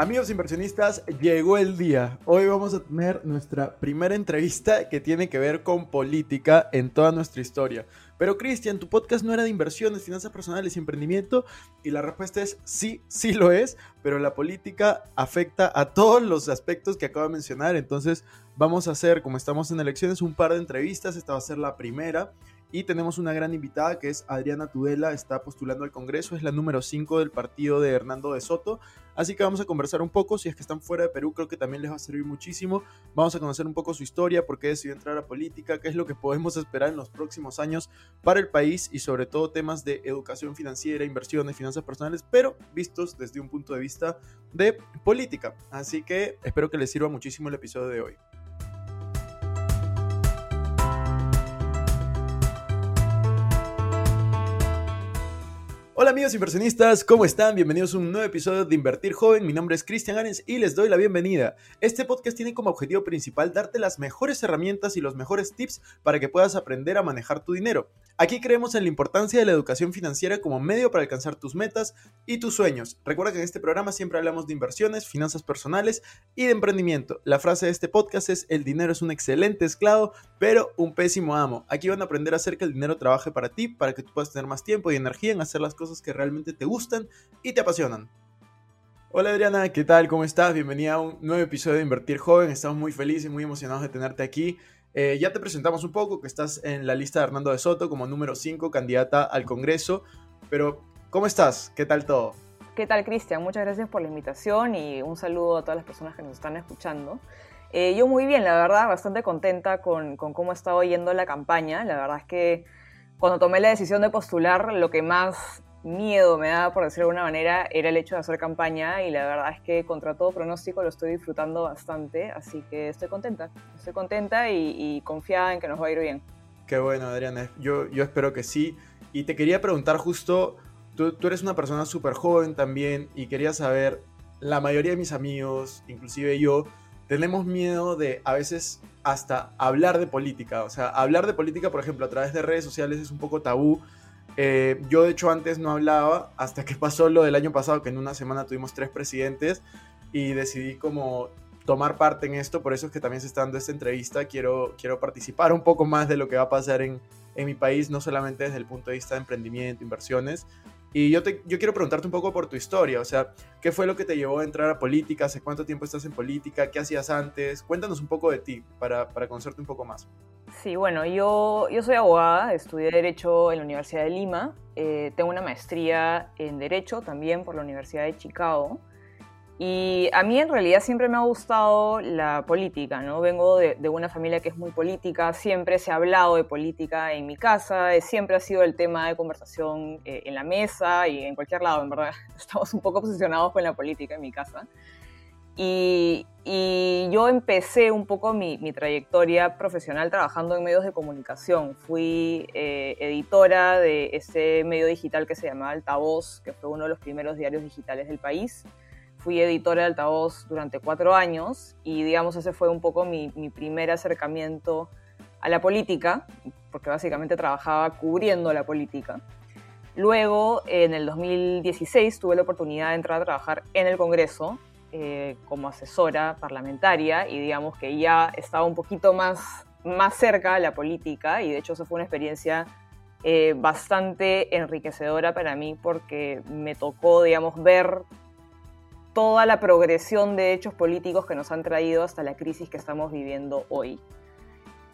Amigos inversionistas, llegó el día. Hoy vamos a tener nuestra primera entrevista que tiene que ver con política en toda nuestra historia. Pero Cristian, tu podcast no era de inversiones, finanzas personales y emprendimiento. Y la respuesta es sí, sí lo es, pero la política afecta a todos los aspectos que acabo de mencionar. Entonces vamos a hacer, como estamos en elecciones, un par de entrevistas. Esta va a ser la primera. Y tenemos una gran invitada que es Adriana Tudela, está postulando al Congreso, es la número 5 del partido de Hernando de Soto. Así que vamos a conversar un poco, si es que están fuera de Perú creo que también les va a servir muchísimo. Vamos a conocer un poco su historia, por qué decidió entrar a política, qué es lo que podemos esperar en los próximos años para el país y sobre todo temas de educación financiera, inversiones, finanzas personales, pero vistos desde un punto de vista de política. Así que espero que les sirva muchísimo el episodio de hoy. Hola amigos inversionistas, ¿cómo están? Bienvenidos a un nuevo episodio de Invertir Joven. Mi nombre es Cristian Arens y les doy la bienvenida. Este podcast tiene como objetivo principal darte las mejores herramientas y los mejores tips para que puedas aprender a manejar tu dinero. Aquí creemos en la importancia de la educación financiera como medio para alcanzar tus metas y tus sueños. Recuerda que en este programa siempre hablamos de inversiones, finanzas personales y de emprendimiento. La frase de este podcast es el dinero es un excelente esclavo, pero un pésimo amo. Aquí van a aprender a hacer que el dinero trabaje para ti, para que tú puedas tener más tiempo y energía en hacer las cosas que realmente te gustan y te apasionan. Hola Adriana, ¿qué tal? ¿Cómo estás? Bienvenida a un nuevo episodio de Invertir Joven. Estamos muy felices y muy emocionados de tenerte aquí. Eh, ya te presentamos un poco que estás en la lista de Hernando de Soto como número 5, candidata al Congreso. Pero, ¿cómo estás? ¿Qué tal todo? ¿Qué tal, Cristian? Muchas gracias por la invitación y un saludo a todas las personas que nos están escuchando. Eh, yo muy bien, la verdad, bastante contenta con, cómo ha estado yendo la campaña. La verdad es que cuando tomé la decisión de postular, lo que más miedo me daba, por decirlo de alguna manera, era el hecho de hacer campaña y la verdad es que contra todo pronóstico lo estoy disfrutando bastante, así que estoy contenta, estoy contenta y, confiada en que nos va a ir bien. Qué bueno, Adriana, yo, yo espero que sí. Y te quería preguntar justo, tú, tú eres una persona súper joven también y quería saber, la mayoría de mis amigos, inclusive yo, tenemos miedo de a veces hasta hablar de política. O sea, hablar de política, por ejemplo, a través de redes sociales es un poco tabú eh, yo de hecho antes no hablaba hasta que pasó lo del año pasado, que en una semana tuvimos tres presidentes y decidí como tomar parte en esto, por eso es que también se está dando esta entrevista, quiero, quiero participar un poco más de lo que va a pasar en, en mi país, no solamente desde el punto de vista de emprendimiento, inversiones, y yo, te, yo quiero preguntarte un poco por tu historia, o sea, ¿qué fue lo que te llevó a entrar a política? ¿Hace cuánto tiempo estás en política? ¿Qué hacías antes? Cuéntanos un poco de ti para, para conocerte un poco más. Sí, bueno, yo, yo soy abogada, estudié Derecho en la Universidad de Lima, eh, tengo una maestría en Derecho también por la Universidad de Chicago. Y a mí en realidad siempre me ha gustado la política, ¿no? Vengo de, una familia que es muy política, siempre se ha hablado de política en mi casa, eh, siempre ha sido el tema de conversación eh, en la mesa y en cualquier lado, en verdad. Estamos un poco obsesionados con la política en mi casa. Y, yo empecé un poco mi, trayectoria profesional trabajando en medios de comunicación. Fui eh, editora de ese medio digital que se llamaba Altavoz, que fue uno de los primeros diarios digitales del país fui editora de Altavoz durante cuatro años y digamos ese fue un poco mi, primer acercamiento a la política, porque básicamente trabajaba cubriendo la política. Luego, en el 2016, tuve la oportunidad de entrar a trabajar en el Congreso eh, como asesora parlamentaria y digamos que ya estaba un poquito más, más cerca a la política y de hecho eso fue una experiencia eh, bastante enriquecedora para mí porque me tocó, digamos, ver toda la progresión de hechos políticos que nos han traído hasta la crisis que estamos viviendo hoy.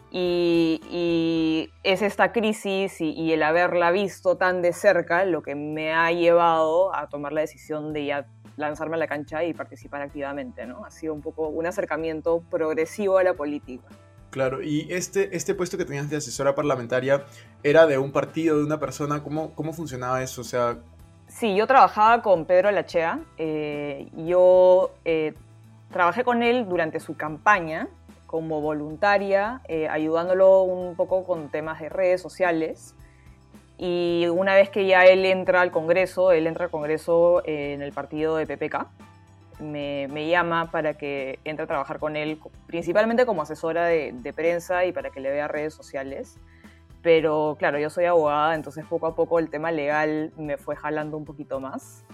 Y, es esta crisis y, el haberla visto tan de cerca lo que me ha llevado a tomar la decisión de ya lanzarme a la cancha y participar activamente. ¿no? Ha sido un poco un acercamiento progresivo a la política. Claro, y este, este puesto que tenías de asesora parlamentaria era de un partido, de una persona, ¿cómo, cómo funcionaba eso? O sea, Sí, yo trabajaba con Pedro Lachea. Eh, yo eh, trabajé con él durante su campaña como voluntaria, eh, ayudándolo un poco con temas de redes sociales. Y una vez que ya él entra al Congreso, él entra al Congreso en el partido de PPK, me, llama para que entre a trabajar con él, principalmente como asesora de, de prensa y para que le vea redes sociales pero claro, yo soy abogada, entonces poco a poco el tema legal me fue jalando un poquito más.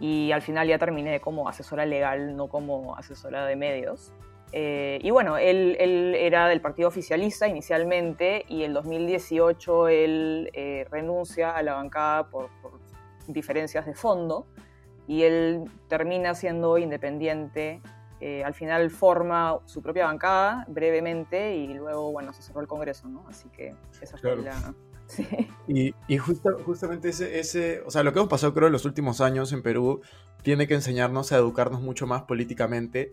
y al final ya terminé como asesora legal, no como asesora de medios. Eh, y bueno, él, él, era del partido oficialista inicialmente y en 2018 él eh, renuncia a la bancada por, por, diferencias de fondo y él termina siendo independiente. Eh, al final forma su propia bancada brevemente y luego, bueno, se cerró el Congreso, ¿no? Así que esa fue la, Sí. Y, y justamente ese, ese, o sea, lo que hemos pasado creo en los últimos años en Perú tiene que enseñarnos a educarnos mucho más políticamente.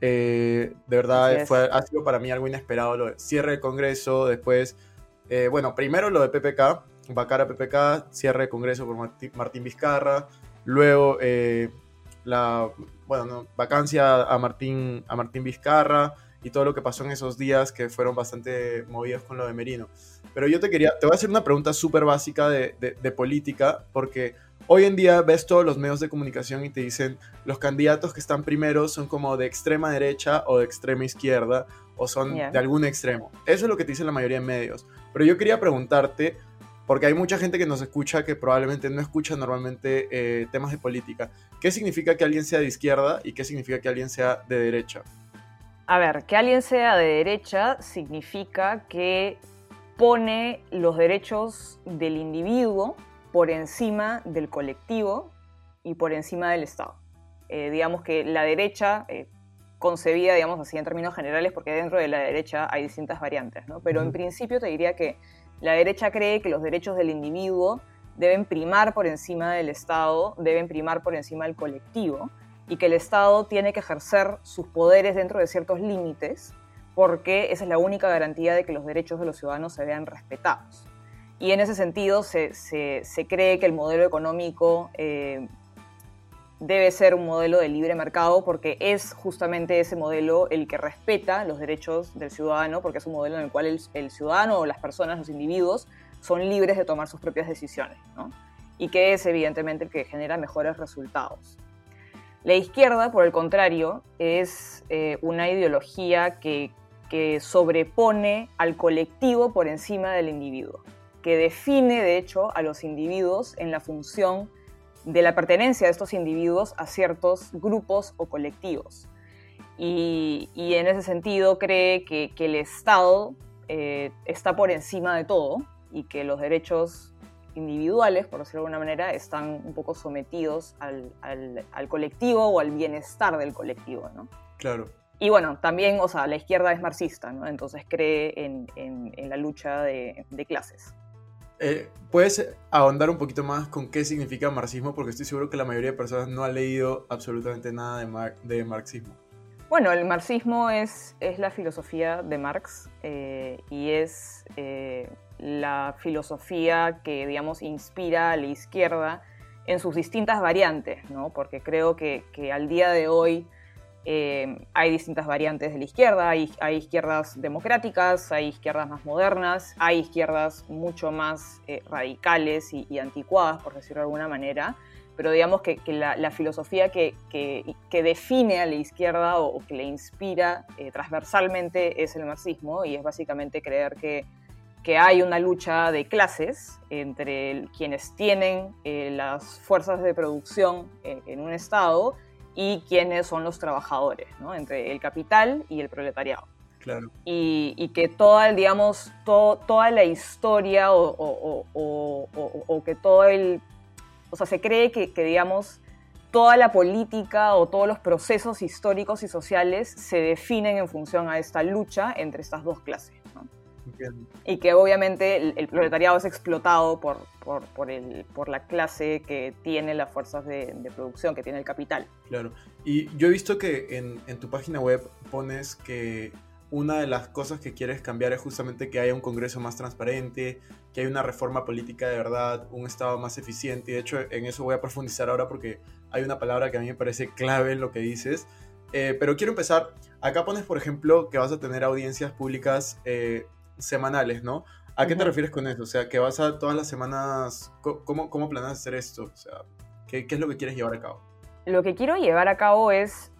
Eh, de verdad fue, ha sido para mí algo inesperado lo de cierre del Congreso, después, eh, bueno, primero lo de PPK, Bacara PPK, cierre del Congreso por Martín, Vizcarra, luego eh, la, bueno, vacancia a Martín, a Martín Vizcarra y todo lo que pasó en esos días que fueron bastante movidos con lo de Merino. Pero yo te quería, te voy a hacer una pregunta súper básica de, de, política, porque hoy en día ves todos los medios de comunicación y te dicen los candidatos que están primero son como de extrema derecha o de extrema izquierda o son de algún extremo. Eso es lo que te dicen la mayoría de medios. Pero yo quería preguntarte, porque hay mucha gente que nos escucha que probablemente no escucha normalmente eh, temas de política. ¿Qué significa que alguien sea de izquierda y qué significa que alguien sea de derecha? A ver, que alguien sea de derecha significa que pone los derechos del individuo por encima del colectivo y por encima del Estado. Eh, digamos que la derecha, eh, concebida, digamos así en términos generales, porque dentro de la derecha hay distintas variantes, ¿no? pero en principio te diría que la derecha cree que los derechos del individuo deben primar por encima del Estado, deben primar por encima del colectivo, y que el Estado tiene que ejercer sus poderes dentro de ciertos límites porque esa es la única garantía de que los derechos de los ciudadanos se vean respetados. Y en ese sentido se, cree que el modelo económico eh, debe ser un modelo de libre mercado porque es justamente ese modelo el que respeta los derechos del ciudadano, porque es un modelo en el cual el, ciudadano o las personas, los individuos, son libres de tomar sus propias decisiones, y que es evidentemente el que genera mejores resultados. La izquierda, por el contrario, es eh, una ideología que que sobrepone al colectivo por encima del individuo, que define de hecho a los individuos en la función de la pertenencia de estos individuos a ciertos grupos o colectivos. Y, en ese sentido cree que, el Estado eh, está por encima de todo y que los derechos individuales, por decirlo de alguna manera, están un poco sometidos al, al colectivo o al bienestar del colectivo. ¿no? Claro. Y bueno, también, o sea, la izquierda es marxista, ¿no? Entonces cree en, en, la lucha de, de clases. Eh, ¿Puedes ahondar un poquito más con qué significa marxismo? Porque estoy seguro que la mayoría de personas no ha leído absolutamente nada de, marxismo. Bueno, el marxismo es, es la filosofía de Marx eh, y es eh, la filosofía que, digamos, inspira a la izquierda en sus distintas variantes, ¿no? Porque creo que al día de hoy eh, hay distintas variantes de la izquierda, hay, izquierdas democráticas, hay izquierdas más modernas, hay izquierdas mucho más eh, radicales y, anticuadas, por decirlo de alguna manera, pero digamos que, la, filosofía que, define a la izquierda o, que le inspira eh, transversalmente es el marxismo y es básicamente creer que, hay una lucha de clases entre quienes tienen las fuerzas de producción en un Estado y quiénes son los trabajadores, ¿no? entre el capital y el proletariado. Claro. Y, que toda, digamos, toda la historia o, o, que todo el... O sea, se cree que, que, digamos, toda la política o todos los procesos históricos y sociales se definen en función a esta lucha entre estas dos clases. Y que obviamente el, proletariado es explotado por, por, por, el, por, la clase que tiene las fuerzas de, producción, que tiene el capital. Claro. Y yo he visto que en, en, tu página web pones que una de las cosas que quieres cambiar es justamente que haya un Congreso más transparente, que haya una reforma política de verdad, un Estado más eficiente. Y de hecho en eso voy a profundizar ahora porque hay una palabra que a mí me parece clave en lo que dices. Eh, pero quiero empezar. Acá pones, por ejemplo, que vas a tener audiencias públicas eh, semanales, ¿no? ¿A qué te refieres con eso? O sea, que vas a todas las semanas, ¿cómo, cómo planeas hacer esto? O sea, ¿qué, ¿qué, es lo que quieres llevar a cabo? Lo que quiero llevar a cabo es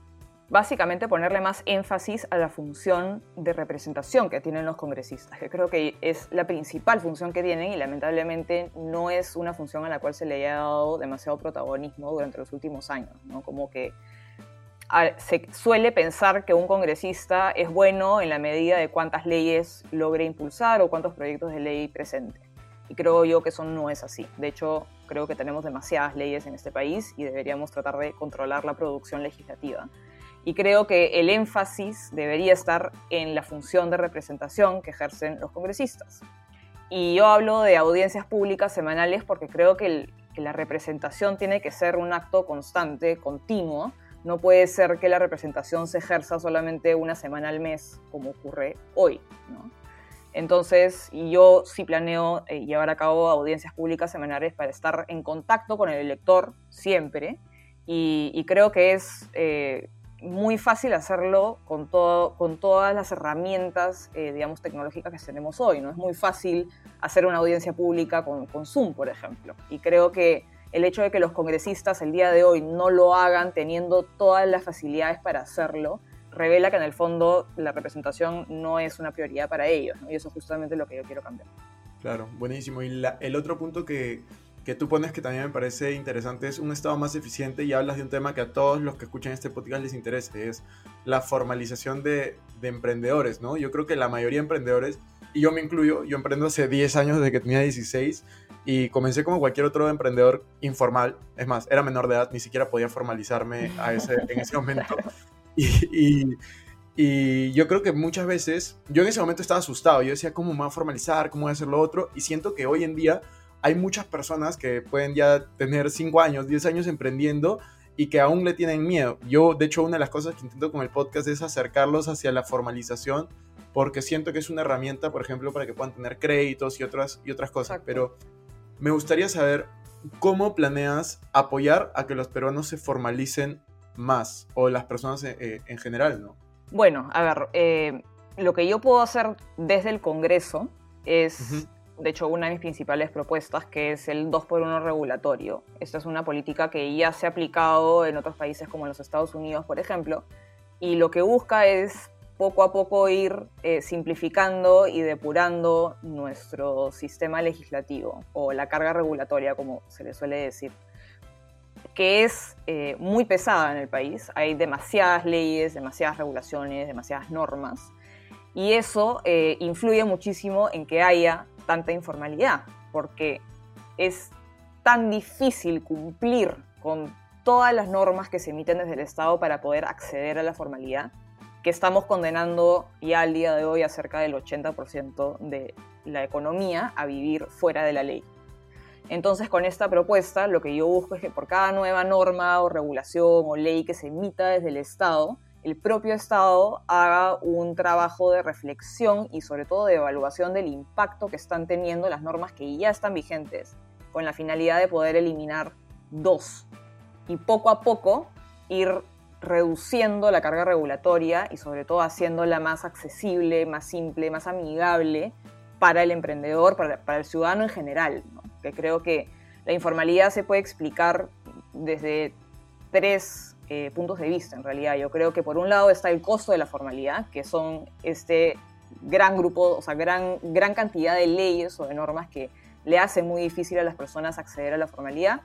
básicamente ponerle más énfasis a la función de representación que tienen los congresistas, que creo que es la principal función que tienen y lamentablemente no es una función a la cual se le haya dado demasiado protagonismo durante los últimos años, ¿no? Como que se suele pensar que un congresista es bueno en la medida de cuántas leyes logre impulsar o cuántos proyectos de ley presente. Y creo yo que eso no es así. De hecho, creo que tenemos demasiadas leyes en este país y deberíamos tratar de controlar la producción legislativa. Y creo que el énfasis debería estar en la función de representación que ejercen los congresistas. Y yo hablo de audiencias públicas semanales porque creo que, que la representación tiene que ser un acto constante, continuo, no puede ser que la representación se ejerza solamente una semana al mes, como ocurre hoy. Entonces, yo sí planeo eh, llevar a cabo audiencias públicas semanales para estar en contacto con el elector siempre. Y, creo que es eh, muy fácil hacerlo con, todas las herramientas, eh, digamos, tecnológicas que tenemos hoy. ¿no? Es muy fácil hacer una audiencia pública con, con Zoom, por ejemplo. Y creo que el hecho de que los congresistas el día de hoy no lo hagan teniendo todas las facilidades para hacerlo, revela que en el fondo la representación no es una prioridad para ellos, y eso es justamente lo que yo quiero cambiar. Claro, buenísimo. Y el otro punto que, que tú pones que también me parece interesante es un Estado más eficiente y hablas de un tema que a todos los que escuchan este podcast les interesa, es la formalización de, de emprendedores, ¿no? Yo creo que la mayoría de emprendedores, y yo me incluyo, yo emprendo hace 10 años desde que tenía 16, y comencé como cualquier otro emprendedor informal. Es más, era menor de edad, ni siquiera podía formalizarme a ese, en ese momento. Y, y, yo creo que muchas veces, yo en ese momento estaba asustado. Yo decía, ¿cómo me voy a formalizar? ¿Cómo voy a hacer lo otro? Y siento que hoy en día hay muchas personas que pueden ya tener 5 años, 10 años emprendiendo y que aún le tienen miedo. Yo, de hecho, una de las cosas que intento con el podcast es acercarlos hacia la formalización porque siento que es una herramienta, por ejemplo, para que puedan tener créditos y otras, y otras cosas. Pero me gustaría saber cómo planeas apoyar a que los peruanos se formalicen más, o las personas eh, eh, en, general, ¿no? Bueno, a ver, eh, lo que yo puedo hacer desde el Congreso es, de hecho, una de mis principales propuestas, que es el 2 por 1 regulatorio. Esta es una política que ya se ha aplicado en otros países como en los Estados Unidos, por ejemplo, y lo que busca es poco a poco ir eh, simplificando y depurando nuestro sistema legislativo o la carga regulatoria, como se le suele decir, que es eh, muy pesada en el país. Hay demasiadas leyes, demasiadas regulaciones, demasiadas normas, y eso eh, influye muchísimo en que haya tanta informalidad, porque es tan difícil cumplir con todas las normas que se emiten desde el Estado para poder acceder a la formalidad que estamos condenando ya al día de hoy a cerca del 80% de la economía a vivir fuera de la ley. Entonces, con esta propuesta, lo que yo busco es que por cada nueva norma o regulación o ley que se emita desde el Estado, el propio Estado haga un trabajo de reflexión y sobre todo de evaluación del impacto que están teniendo las normas que ya están vigentes, con la finalidad de poder eliminar dos. Y poco a poco ir reduciendo la carga regulatoria y sobre todo haciéndola más accesible, más simple, más amigable para el emprendedor, para, el ciudadano en general. Que creo que la informalidad se puede explicar desde tres eh, puntos de vista, en realidad. Yo creo que por un lado está el costo de la formalidad, que son este gran grupo, o sea, gran, gran cantidad de leyes o de normas que le hacen muy difícil a las personas acceder a la formalidad.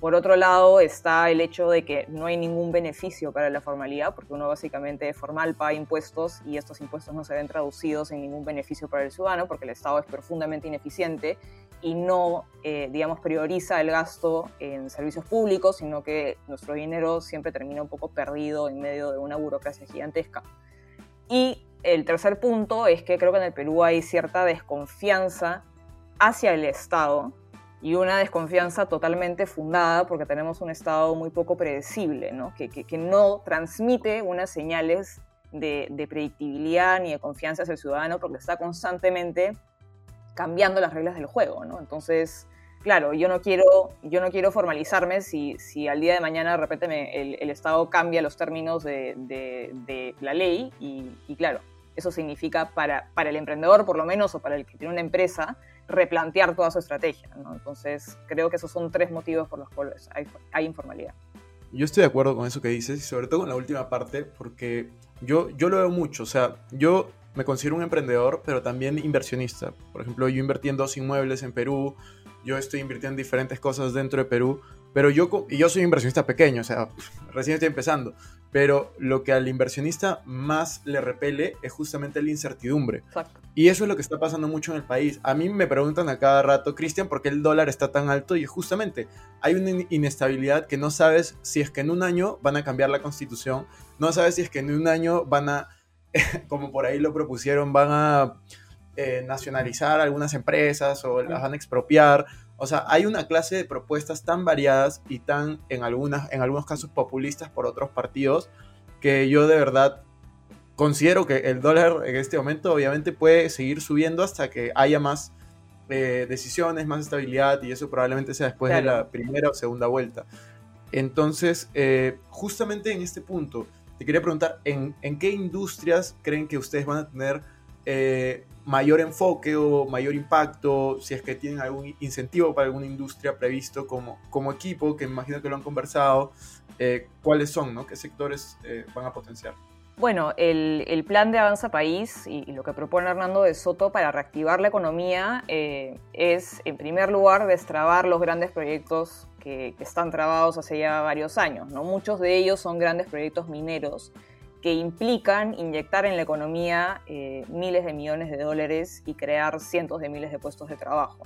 Por otro lado está el hecho de que no hay ningún beneficio para la formalidad, porque uno básicamente formal paga impuestos y estos impuestos no se ven traducidos en ningún beneficio para el ciudadano, porque el Estado es profundamente ineficiente y no, eh, digamos, prioriza el gasto en servicios públicos, sino que nuestro dinero siempre termina un poco perdido en medio de una burocracia gigantesca. Y el tercer punto es que creo que en el Perú hay cierta desconfianza hacia el Estado y una desconfianza totalmente fundada porque tenemos un Estado muy poco predecible, ¿no? Que, que, no transmite unas señales de, de, predictibilidad ni de confianza hacia el ciudadano porque está constantemente cambiando las reglas del juego. ¿no? Entonces, claro, yo no quiero, yo no quiero formalizarme si, si al día de mañana de repente el, el, Estado cambia los términos de, de, de la ley y, y claro, eso significa para, para el emprendedor por lo menos o para el que tiene una empresa replantear toda su estrategia. ¿no? Entonces, creo que esos son tres motivos por los cuales hay, informalidad. yo estoy de acuerdo con eso que dices y sobre todo con la última parte porque yo, yo lo veo mucho, o sea, yo me considero un emprendedor, pero también inversionista. Por ejemplo, yo invertí en dos inmuebles en Perú, yo estoy invirtiendo en diferentes cosas dentro de Perú, pero yo, y yo soy inversionista pequeño, o sea, recién estoy empezando, pero lo que al inversionista más le repele es justamente la incertidumbre. Exacto. Y eso es lo que está pasando mucho en el país. A mí me preguntan a cada rato, Cristian, ¿por qué el dólar está tan alto? Y justamente hay una inestabilidad que no sabes si es que en un año van a cambiar la constitución, no sabes si es que en un año van a como por ahí lo propusieron, van a eh, nacionalizar algunas empresas o las van a expropiar. O sea, hay una clase de propuestas tan variadas y tan, en, algunas, en algunos casos, populistas por otros partidos, que yo de verdad considero que el dólar en este momento obviamente puede seguir subiendo hasta que haya más eh, decisiones, más estabilidad y eso probablemente sea después de la primera o segunda vuelta. Entonces, eh, justamente en este punto, te quería preguntar, ¿en, qué industrias creen que ustedes van a tener eh, mayor enfoque o mayor impacto? Si es que tienen algún incentivo para alguna industria previsto como, como equipo, que imagino que lo han conversado, eh, ¿cuáles son? ¿no? ¿Qué sectores eh, van a potenciar? Bueno, el, plan de Avanza País y, lo que propone Hernando de Soto para reactivar la economía es, en primer lugar, destrabar los grandes proyectos que, están trabados hace ya varios años. ¿no? Muchos de ellos son grandes proyectos mineros que implican inyectar en la economía eh, miles de millones de dólares y crear cientos de miles de puestos de trabajo.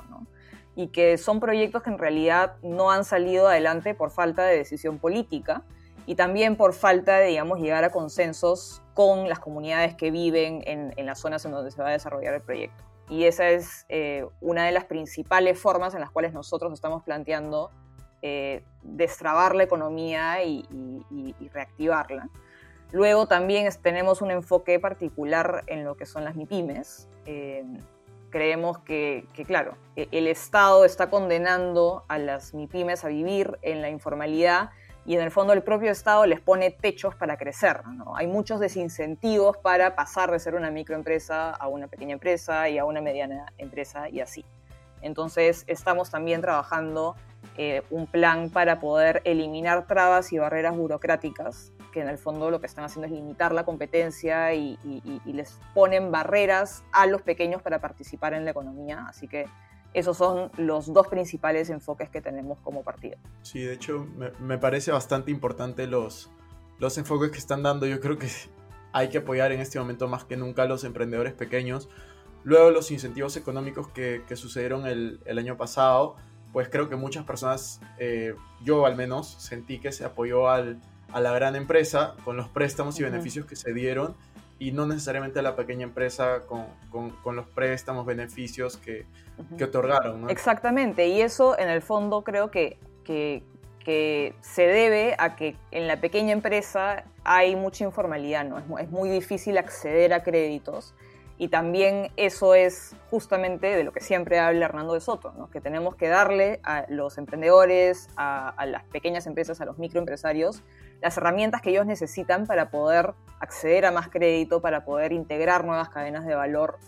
Y que son proyectos que en realidad no han salido adelante por falta de decisión política y también por falta de, digamos, llegar a consensos con las comunidades que viven en, las zonas en donde se va a desarrollar el proyecto. Y esa es eh, una de las principales formas en las cuales nosotros estamos planteando eh, destrabar la economía y, reactivarla. Luego también tenemos un enfoque particular en lo que son las MIPIMES. Eh, creemos que, claro, e, el Estado está condenando a las MIPIMES a vivir en la informalidad y en el fondo el propio Estado les pone techos para crecer. Hay muchos desincentivos para pasar de ser una microempresa a una pequeña empresa y a una mediana empresa y así. Entonces estamos también trabajando eh, un plan para poder eliminar trabas y barreras burocráticas, que en el fondo lo que están haciendo es limitar la competencia y, les ponen barreras a los pequeños para participar en la economía. Así que esos son los dos principales enfoques que tenemos como partido. Sí, de hecho me, parece bastante importante los, los enfoques que están dando. Yo creo que hay que apoyar en este momento más que nunca a los emprendedores pequeños. Luego los incentivos económicos que, sucedieron el, el, año pasado, pues creo que muchas personas, eh, yo al menos, sentí que se apoyó al, a la gran empresa con los préstamos y beneficios que se dieron y no necesariamente a la pequeña empresa con, con, los préstamos, beneficios que, que otorgaron. Exactamente, y eso en el fondo creo que, que, que, se debe a que en la pequeña empresa hay mucha informalidad, ¿no? es, es muy difícil acceder a créditos y también eso es justamente de lo que siempre habla Hernando de Soto, que tenemos que darle a los emprendedores, a, las pequeñas empresas, a los microempresarios, las herramientas que ellos necesitan para poder acceder a más crédito, para poder integrar nuevas cadenas de valor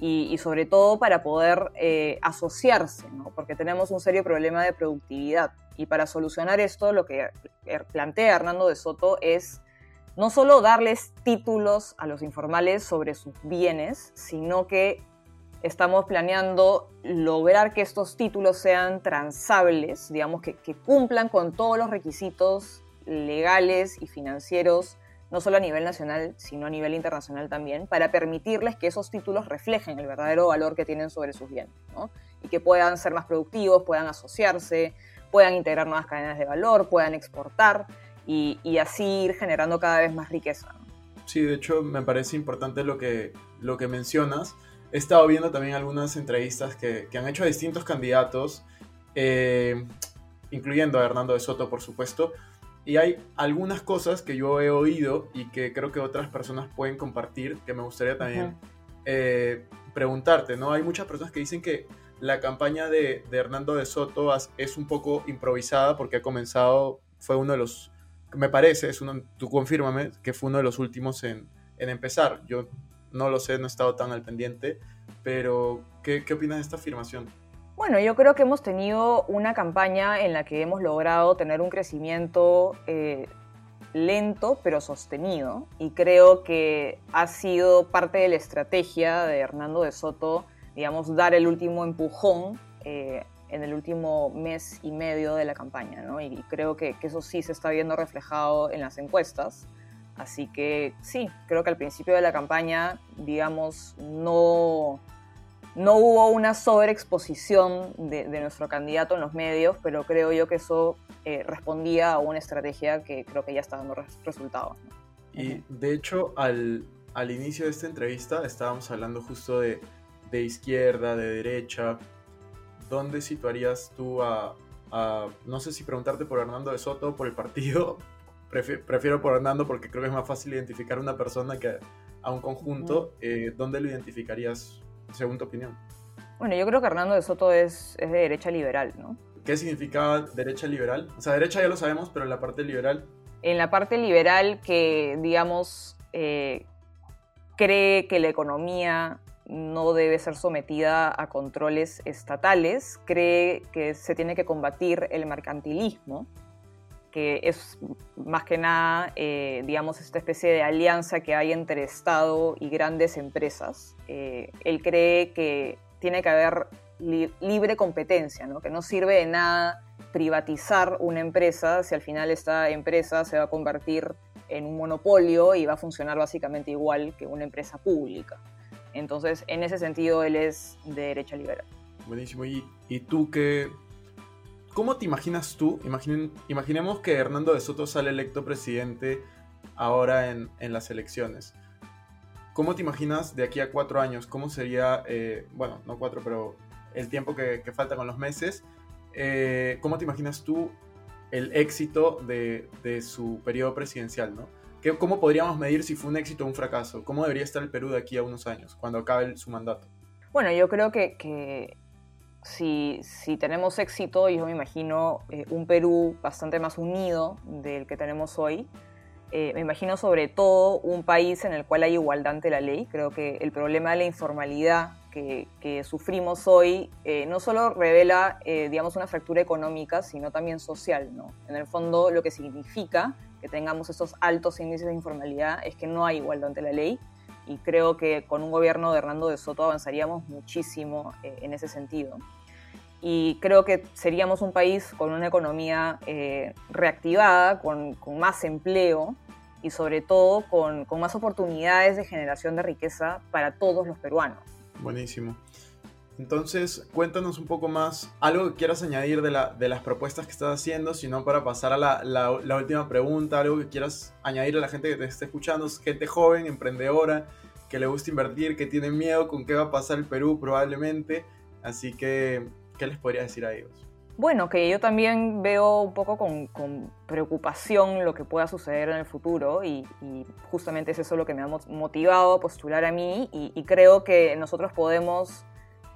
y, sobre todo para poder eh, asociarse, porque tenemos un serio problema de productividad. Y para solucionar esto, lo que plantea Hernando de Soto es no solo darles títulos a los informales sobre sus bienes, sino que estamos planeando lograr que estos títulos sean transables, digamos, que, cumplan con todos los requisitos legales y financieros, no solo a nivel nacional, sino a nivel internacional también, para permitirles que esos títulos reflejen el verdadero valor que tienen sobre sus bienes, y que puedan ser más productivos, puedan asociarse, puedan integrar nuevas cadenas de valor, puedan exportar y, así ir generando cada vez más riqueza. Sí, de hecho me parece importante lo que, lo que mencionas. He estado viendo también algunas entrevistas que, que han hecho a distintos candidatos, eh, incluyendo a Hernando de Soto, por supuesto, y hay algunas cosas que yo he oído y que creo que otras personas pueden compartir, que me gustaría también eh, preguntarte, ¿no? Hay muchas personas que dicen que la campaña de, de Hernando de Soto es un poco improvisada porque ha comenzado, fue uno de los me parece, es uno, tú confírmame, que fue uno de los últimos en, empezar. Yo no lo sé, no he estado tan al pendiente, pero ¿qué, qué opinas de esta afirmación? Bueno, yo creo que hemos tenido una campaña en la que hemos logrado tener un crecimiento eh, lento pero sostenido y creo que ha sido parte de la estrategia de Hernando de Soto, digamos, dar el último empujón eh, en el último mes y medio de la campaña, ¿no? Y creo que, que, eso sí se está viendo reflejado en las encuestas. Así que sí, creo que al principio de la campaña, digamos, no, no hubo una sobreexposición de, de, nuestro candidato en los medios, pero creo yo que eso eh, respondía a una estrategia que creo que ya está dando resultados. Y de hecho, al, al, inicio de esta entrevista estábamos hablando justo de, de izquierda, de derecha. ¿Dónde situarías tú a, a, no sé si preguntarte por Hernando de Soto o por el partido? Prefiero, prefiero, por Hernando porque creo que es más fácil identificar a una persona que a un conjunto. Eh, ¿Dónde lo identificarías según tu opinión? Bueno, yo creo que Hernando de Soto es, es de derecha liberal, ¿no? ¿Qué significa derecha liberal? O sea, derecha ya lo sabemos, pero en la parte liberal. En la parte liberal que, digamos, eh, cree que la economía no debe ser sometida a controles estatales, cree que se tiene que combatir el mercantilismo, que es más que nada, eh, digamos, esta especie de alianza que hay entre Estado y grandes empresas. Eh, él cree que tiene que haber li libre competencia, ¿no? que no sirve de nada privatizar una empresa si al final esta empresa se va a convertir en un monopolio y va a funcionar básicamente igual que una empresa pública. Entonces, en ese sentido, él es de derecha liberal. Buenísimo. ¿Y, y tú qué, ¿Cómo te imaginas tú? Imaginen, imaginemos que Hernando de Soto sale electo presidente ahora en, en, las elecciones. ¿Cómo te imaginas de aquí a cuatro años? ¿Cómo sería, eh, bueno, no cuatro, pero el tiempo que, que falta con los meses? Eh, ¿Cómo te imaginas tú el éxito de, de su periodo presidencial? ¿no? ¿Qué, ¿Cómo podríamos medir si fue un éxito o un fracaso? ¿Cómo debería estar el Perú de aquí a unos años, cuando acabe su mandato? Bueno, yo creo que, si, tenemos éxito, yo me imagino eh, un Perú bastante más unido del que tenemos hoy. Eh, me imagino sobre todo un país en el cual hay igualdad ante la ley. Creo que el problema de la informalidad que, sufrimos hoy eh, no solo revela, digamos, una fractura económica, sino también social. ¿no? En el fondo, lo que significa que tengamos estos altos índices de informalidad es que no hay igualdad ante la ley y creo que con un gobierno de Hernando de Soto avanzaríamos muchísimo eh, en ese sentido. Y creo que seríamos un país con una economía eh, reactivada, con, con, más empleo y sobre todo con, con, más oportunidades de generación de riqueza para todos los peruanos. Buenísimo. Entonces, cuéntanos un poco más, algo que quieras añadir de, la, de las propuestas que estás haciendo, sino para pasar a la, última pregunta, algo que quieras añadir a la gente que te esté escuchando, gente joven, emprendedora, que le gusta invertir, que tiene miedo con qué va a pasar el Perú probablemente. Así que, ¿qué les podría decir a ellos? Bueno, que yo también veo un poco con, preocupación lo que pueda suceder en el futuro y, y, justamente es eso lo que me ha motivado a postular a mí y creo que nosotros podemos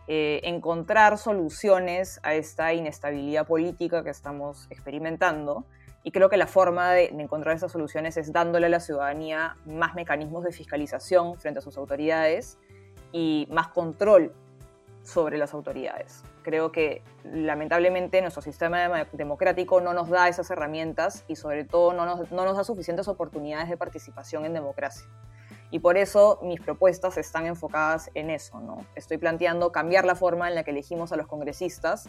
eh, encontrar soluciones a esta inestabilidad política que estamos experimentando. Y creo que la forma de, de, encontrar esas soluciones es dándole a la ciudadanía más mecanismos de fiscalización frente a sus autoridades y más control sobre las autoridades. Creo que lamentablemente nuestro sistema democrático no nos da esas herramientas y sobre todo no nos, no nos da suficientes oportunidades de participación en democracia. Y por eso mis propuestas están enfocadas en eso, ¿no? Estoy planteando cambiar la forma en la que elegimos a los congresistas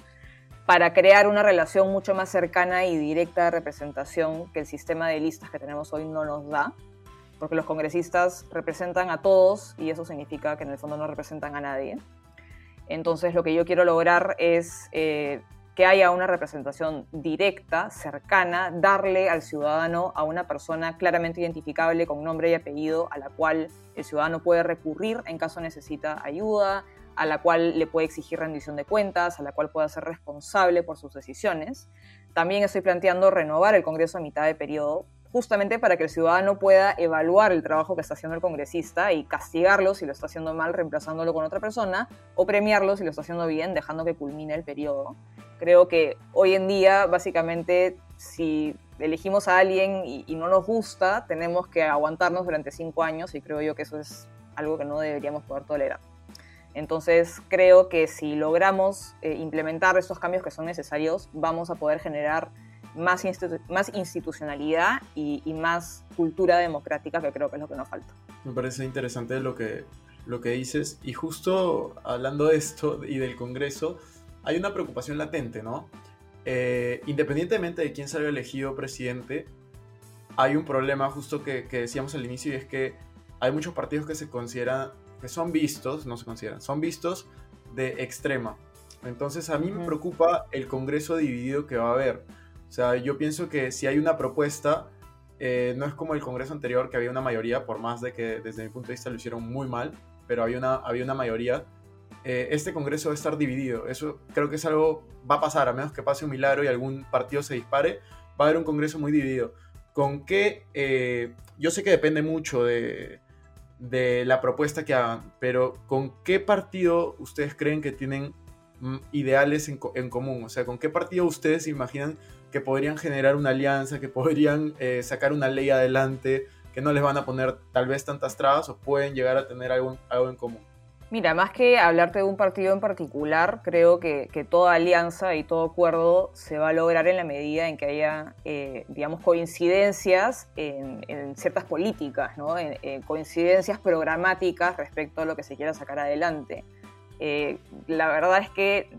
para crear una relación mucho más cercana y directa de representación que el sistema de listas que tenemos hoy no nos da, porque los congresistas representan a todos y eso significa que en el fondo no representan a nadie. Entonces lo que yo quiero lograr es eh, que haya una representación directa, cercana, darle al ciudadano a una persona claramente identificable con nombre y apellido a la cual el ciudadano puede recurrir en caso necesita ayuda, a la cual le puede exigir rendición de cuentas, a la cual pueda ser responsable por sus decisiones. También estoy planteando renovar el Congreso a mitad de periodo justamente para que el ciudadano pueda evaluar el trabajo que está haciendo el congresista y castigarlo si lo está haciendo mal, reemplazándolo con otra persona, o premiarlo si lo está haciendo bien, dejando que culmine el periodo. Creo que hoy en día, básicamente, si elegimos a alguien y, y no nos gusta, tenemos que aguantarnos durante cinco años y creo yo que eso es algo que no deberíamos poder tolerar. Entonces creo que si logramos eh, implementar estos cambios que son necesarios, vamos a poder generar más, más institucionalidad y, y, más cultura democrática, que creo que es lo que nos falta. Me parece interesante lo que, lo que dices. Y justo hablando de esto y del Congreso, hay una preocupación latente, ¿no? Eh, independientemente de quién salga elegido presidente, hay un problema justo que, que, decíamos al inicio y es que hay muchos partidos que se consideran, que son vistos, no se consideran, son vistos de extrema. Entonces a mí me preocupa el Congreso dividido que va a haber. O sea, yo pienso que si hay una propuesta, eh, no es como el Congreso anterior que había una mayoría, por más de que desde mi punto de vista lo hicieron muy mal, pero había una, había una mayoría eh, este Congreso va a estar dividido. Eso creo que es algo, va a pasar, a menos que pase un milagro y algún partido se dispare, va a haber un Congreso muy dividido. ¿Con qué? Eh, yo sé que depende mucho de, de, la propuesta que hagan, pero ¿con qué partido ustedes creen que tienen mm, ideales en, en común? O sea, ¿con qué partido ustedes imaginan que podrían generar una alianza, que podrían eh, sacar una ley adelante, que no les van a poner tal vez tantas trabas o pueden llegar a tener algo, algo en común? Mira, más que hablarte de un partido en particular, creo que, toda alianza y todo acuerdo se va a lograr en la medida en que haya, eh, digamos, coincidencias en, ciertas políticas, ¿no? En, coincidencias programáticas respecto a lo que se quiera sacar adelante. Eh, la verdad es que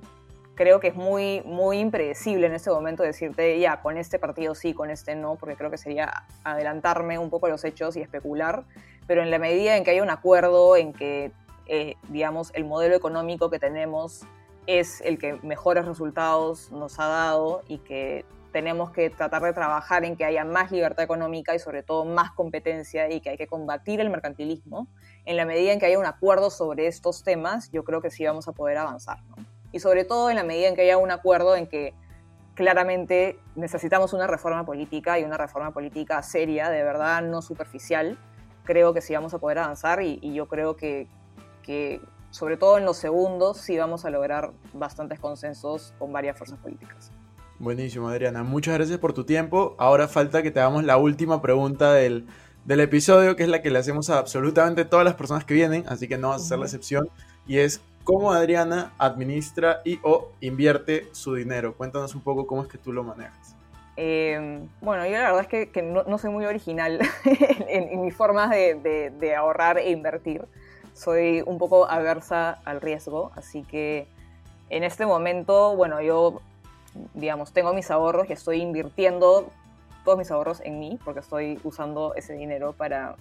creo que es muy, muy impredecible en este momento decirte, ya, con este partido sí, con este no, porque creo que sería adelantarme un poco los hechos y especular, pero en la medida en que haya un acuerdo, en que eh, digamos, el modelo económico que tenemos es el que mejores resultados nos ha dado y que tenemos que tratar de trabajar en que haya más libertad económica y sobre todo más competencia y que hay que combatir el mercantilismo. En la medida en que haya un acuerdo sobre estos temas, yo creo que sí vamos a poder avanzar. Y sobre todo en la medida en que haya un acuerdo en que claramente necesitamos una reforma política y una reforma política seria, de verdad, no superficial, creo que sí vamos a poder avanzar y, y yo creo que, que sobre todo en los segundos sí vamos a lograr bastantes consensos con varias fuerzas políticas. Buenísimo, Adriana. Muchas gracias por tu tiempo. Ahora falta que te hagamos la última pregunta del, del episodio, que es la que le hacemos a absolutamente todas las personas que vienen, así que no vas a ser la excepción. Y es, ¿cómo Adriana administra y o invierte su dinero? Cuéntanos un poco cómo es que tú lo manejas. Em, bueno, yo la verdad es que, no, soy muy original en, mis formas de, de ahorrar e invertir soy un poco aversa al riesgo, así que en este momento, bueno, yo, digamos, tengo mis ahorros y estoy invirtiendo todos mis ahorros en mí, porque estoy usando ese dinero para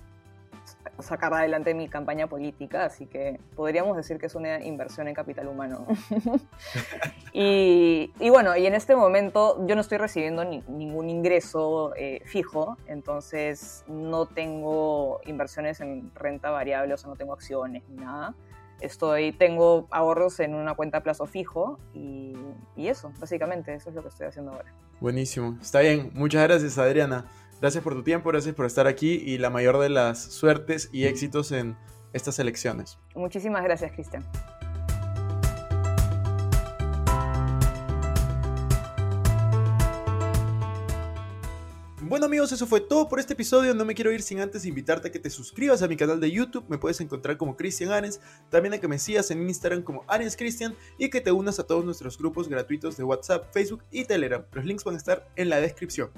sacar adelante mi campaña política, así que podríamos decir que es una inversión en capital humano. y, bueno, y en este momento yo no estoy recibiendo ningún ingreso eh, fijo, entonces no tengo inversiones en renta variable, o sea, no tengo acciones ni nada. Estoy, tengo ahorros en una cuenta a plazo fijo y, y eso, básicamente, eso es lo que estoy haciendo ahora. Buenísimo, está bien. Muchas gracias, Adriana. Gracias por tu tiempo, gracias por estar aquí y la mayor de las suertes y éxitos en estas elecciones. Muchísimas gracias, Cristian. Bueno amigos, eso fue todo por este episodio. No me quiero ir sin antes invitarte a que te suscribas a mi canal de YouTube. Me puedes encontrar como Cristian Arens. También a que me sigas en Instagram como Arens Cristian y que te unas a todos nuestros grupos gratuitos de WhatsApp, Facebook y Telegram. Los links van a estar en la descripción.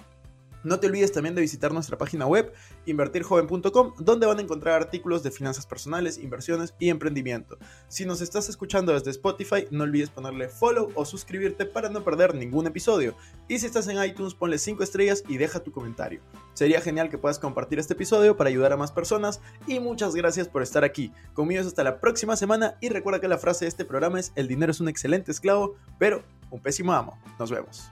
No te olvides también de visitar nuestra página web invertirjoven.com donde van a encontrar artículos de finanzas personales, inversiones y emprendimiento. Si nos estás escuchando desde Spotify, no olvides ponerle follow o suscribirte para no perder ningún episodio. Y si estás en iTunes, ponle 5 estrellas y deja tu comentario. Sería genial que puedas compartir este episodio para ayudar a más personas y muchas gracias por estar aquí. Conmigo hasta la próxima semana y recuerda que la frase de este programa es el dinero es un excelente esclavo, pero un pésimo amo. Nos vemos.